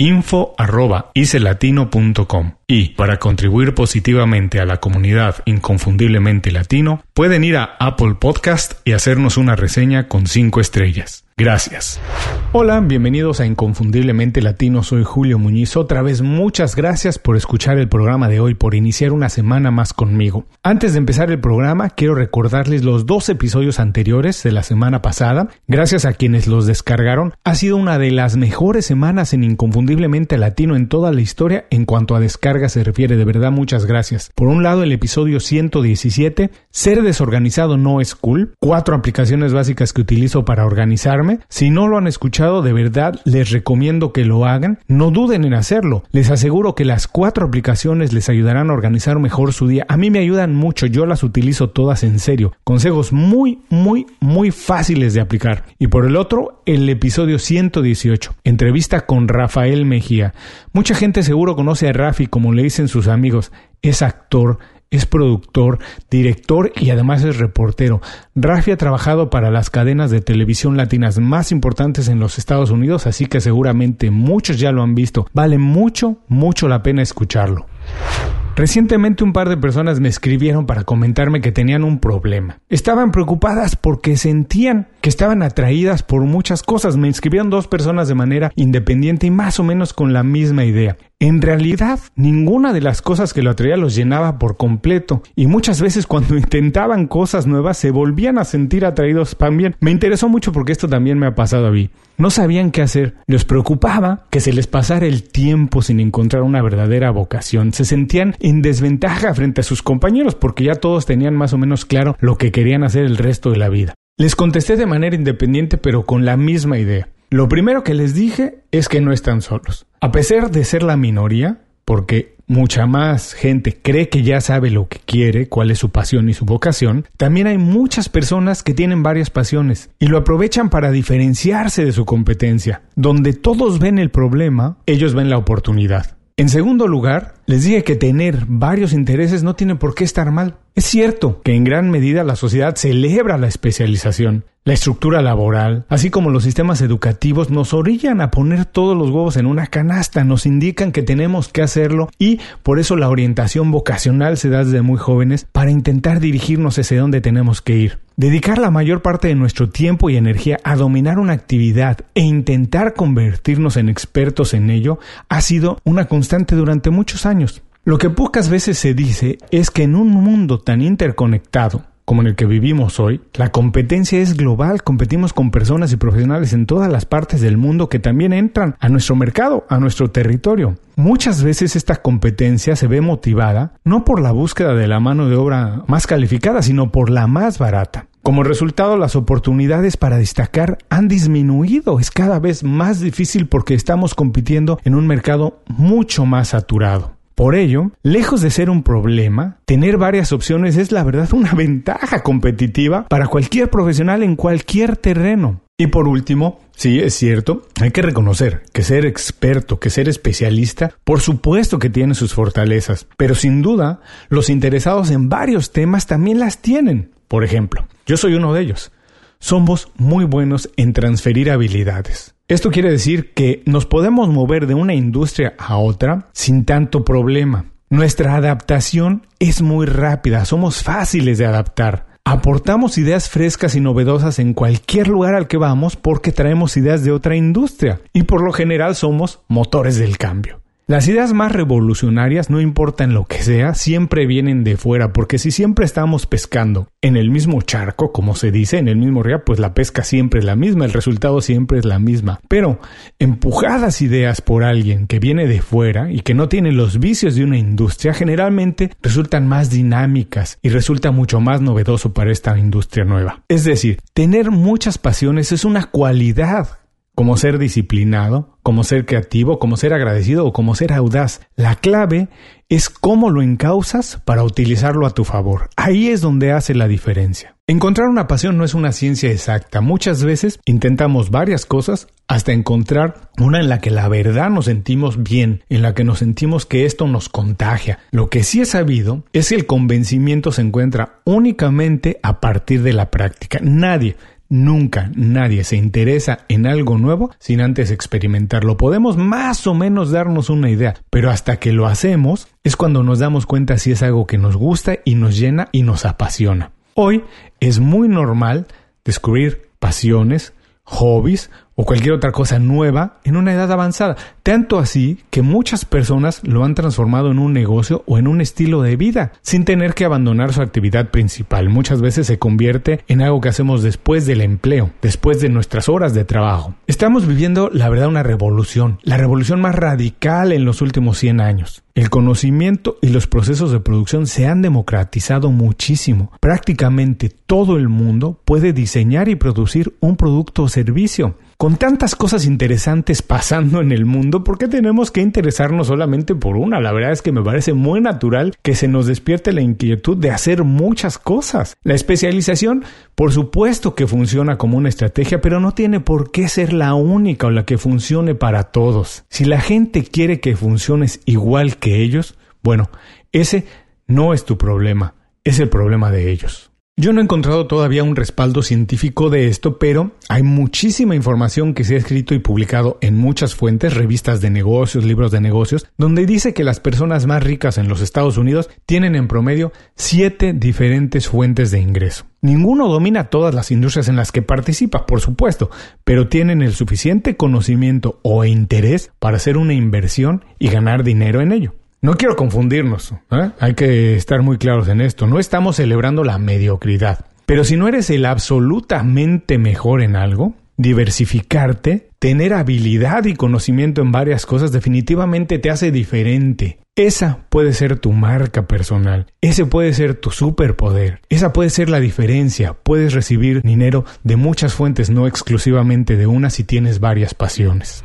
info.icelatino.com y para contribuir positivamente a la comunidad inconfundiblemente latino, pueden ir a Apple Podcast y hacernos una reseña con 5 estrellas. Gracias. Hola, bienvenidos a Inconfundiblemente Latino, soy Julio Muñiz. Otra vez muchas gracias por escuchar el programa de hoy, por iniciar una semana más conmigo. Antes de empezar el programa, quiero recordarles los dos episodios anteriores de la semana pasada. Gracias a quienes los descargaron, ha sido una de las mejores semanas en Inconfundiblemente Latino en toda la historia en cuanto a descarga se refiere. De verdad, muchas gracias. Por un lado, el episodio 117, Ser desorganizado no es cool. Cuatro aplicaciones básicas que utilizo para organizarme si no lo han escuchado, de verdad les recomiendo que lo hagan. No duden en hacerlo. Les aseguro que las cuatro aplicaciones les ayudarán a organizar mejor su día. A mí me ayudan mucho, yo las utilizo todas en serio. Consejos muy, muy, muy fáciles de aplicar. Y por el otro, el episodio 118, entrevista con Rafael Mejía. Mucha gente seguro conoce a Rafi, como le dicen sus amigos. Es actor, es productor, director y además es reportero. Rafi ha trabajado para las cadenas de televisión latinas más importantes en los Estados Unidos, así que seguramente muchos ya lo han visto. Vale mucho, mucho la pena escucharlo. Recientemente un par de personas me escribieron para comentarme que tenían un problema. Estaban preocupadas porque sentían que estaban atraídas por muchas cosas. Me escribieron dos personas de manera independiente y más o menos con la misma idea. En realidad, ninguna de las cosas que lo atraía los llenaba por completo y muchas veces cuando intentaban cosas nuevas se volvían a sentir atraídos también. Me interesó mucho porque esto también me ha pasado a mí. No sabían qué hacer, les preocupaba que se les pasara el tiempo sin encontrar una verdadera vocación. Se sentían en desventaja frente a sus compañeros porque ya todos tenían más o menos claro lo que querían hacer el resto de la vida. Les contesté de manera independiente pero con la misma idea. Lo primero que les dije es que no están solos. A pesar de ser la minoría, porque mucha más gente cree que ya sabe lo que quiere, cuál es su pasión y su vocación, también hay muchas personas que tienen varias pasiones y lo aprovechan para diferenciarse de su competencia. Donde todos ven el problema, ellos ven la oportunidad. En segundo lugar, les dije que tener varios intereses no tiene por qué estar mal. Es cierto que en gran medida la sociedad celebra la especialización, la estructura laboral, así como los sistemas educativos nos orillan a poner todos los huevos en una canasta, nos indican que tenemos que hacerlo y por eso la orientación vocacional se da desde muy jóvenes para intentar dirigirnos hacia donde tenemos que ir. Dedicar la mayor parte de nuestro tiempo y energía a dominar una actividad e intentar convertirnos en expertos en ello ha sido una constante durante muchos años. Lo que pocas veces se dice es que en un mundo tan interconectado como en el que vivimos hoy, la competencia es global, competimos con personas y profesionales en todas las partes del mundo que también entran a nuestro mercado, a nuestro territorio. Muchas veces esta competencia se ve motivada no por la búsqueda de la mano de obra más calificada, sino por la más barata. Como resultado, las oportunidades para destacar han disminuido. Es cada vez más difícil porque estamos compitiendo en un mercado mucho más saturado. Por ello, lejos de ser un problema, tener varias opciones es la verdad una ventaja competitiva para cualquier profesional en cualquier terreno. Y por último, sí, es cierto, hay que reconocer que ser experto, que ser especialista, por supuesto que tiene sus fortalezas, pero sin duda, los interesados en varios temas también las tienen. Por ejemplo, yo soy uno de ellos. somos muy buenos en transferir habilidades. Esto quiere decir que nos podemos mover de una industria a otra sin tanto problema. Nuestra adaptación es muy rápida, somos fáciles de adaptar. Aportamos ideas frescas y novedosas en cualquier lugar al que vamos porque traemos ideas de otra industria y por lo general somos motores del cambio. Las ideas más revolucionarias, no importa en lo que sea, siempre vienen de fuera, porque si siempre estamos pescando en el mismo charco, como se dice, en el mismo río, pues la pesca siempre es la misma, el resultado siempre es la misma. Pero empujadas ideas por alguien que viene de fuera y que no tiene los vicios de una industria, generalmente resultan más dinámicas y resulta mucho más novedoso para esta industria nueva. Es decir, tener muchas pasiones es una cualidad como ser disciplinado, como ser creativo, como ser agradecido o como ser audaz. La clave es cómo lo encausas para utilizarlo a tu favor. Ahí es donde hace la diferencia. Encontrar una pasión no es una ciencia exacta. Muchas veces intentamos varias cosas hasta encontrar una en la que la verdad nos sentimos bien, en la que nos sentimos que esto nos contagia. Lo que sí he sabido es que el convencimiento se encuentra únicamente a partir de la práctica. Nadie, Nunca nadie se interesa en algo nuevo sin antes experimentarlo. Podemos más o menos darnos una idea, pero hasta que lo hacemos es cuando nos damos cuenta si es algo que nos gusta y nos llena y nos apasiona. Hoy es muy normal descubrir pasiones, hobbies o cualquier otra cosa nueva en una edad avanzada. Tanto así que muchas personas lo han transformado en un negocio o en un estilo de vida, sin tener que abandonar su actividad principal. Muchas veces se convierte en algo que hacemos después del empleo, después de nuestras horas de trabajo. Estamos viviendo, la verdad, una revolución, la revolución más radical en los últimos 100 años. El conocimiento y los procesos de producción se han democratizado muchísimo. Prácticamente todo el mundo puede diseñar y producir un producto o servicio. Con tantas cosas interesantes pasando en el mundo, ¿por qué tenemos que interesarnos solamente por una? La verdad es que me parece muy natural que se nos despierte la inquietud de hacer muchas cosas. La especialización, por supuesto que funciona como una estrategia, pero no tiene por qué ser la única o la que funcione para todos. Si la gente quiere que funciones igual que ellos, bueno, ese no es tu problema, es el problema de ellos. Yo no he encontrado todavía un respaldo científico de esto, pero hay muchísima información que se ha escrito y publicado en muchas fuentes, revistas de negocios, libros de negocios, donde dice que las personas más ricas en los Estados Unidos tienen en promedio siete diferentes fuentes de ingreso. Ninguno domina todas las industrias en las que participa, por supuesto, pero tienen el suficiente conocimiento o interés para hacer una inversión y ganar dinero en ello. No quiero confundirnos, ¿eh? hay que estar muy claros en esto, no estamos celebrando la mediocridad, pero si no eres el absolutamente mejor en algo, diversificarte, tener habilidad y conocimiento en varias cosas definitivamente te hace diferente. Esa puede ser tu marca personal, ese puede ser tu superpoder, esa puede ser la diferencia, puedes recibir dinero de muchas fuentes, no exclusivamente de una si tienes varias pasiones.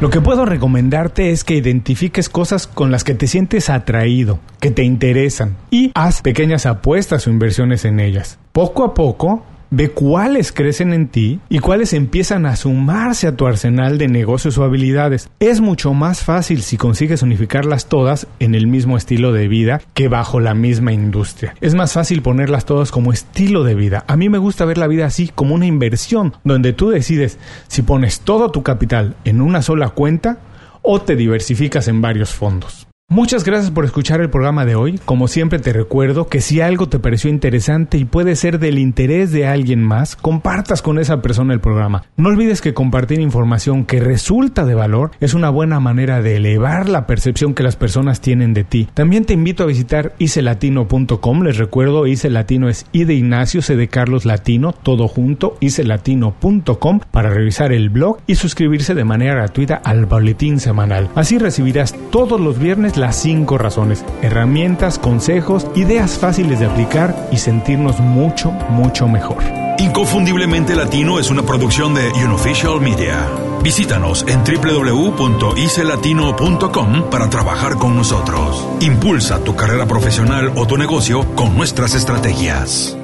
Lo que puedo recomendarte es que identifiques cosas con las que te sientes atraído, que te interesan, y haz pequeñas apuestas o inversiones en ellas. Poco a poco, Ve cuáles crecen en ti y cuáles empiezan a sumarse a tu arsenal de negocios o habilidades. Es mucho más fácil si consigues unificarlas todas en el mismo estilo de vida que bajo la misma industria. Es más fácil ponerlas todas como estilo de vida. A mí me gusta ver la vida así como una inversión, donde tú decides si pones todo tu capital en una sola cuenta o te diversificas en varios fondos. Muchas gracias por escuchar el programa de hoy. Como siempre te recuerdo que si algo te pareció interesante y puede ser del interés de alguien más, compartas con esa persona el programa. No olvides que compartir información que resulta de valor es una buena manera de elevar la percepción que las personas tienen de ti. También te invito a visitar icelatino.com. Les recuerdo, Ice Latino es I de Ignacio, C de Carlos Latino, todo junto, icelatino.com para revisar el blog y suscribirse de manera gratuita al boletín semanal. Así recibirás todos los viernes las cinco razones, herramientas, consejos, ideas fáciles de aplicar y sentirnos mucho, mucho mejor. Inconfundiblemente Latino es una producción de Unofficial Media. Visítanos en www.icelatino.com para trabajar con nosotros. Impulsa tu carrera profesional o tu negocio con nuestras estrategias.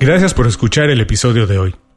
Gracias por escuchar el episodio de hoy.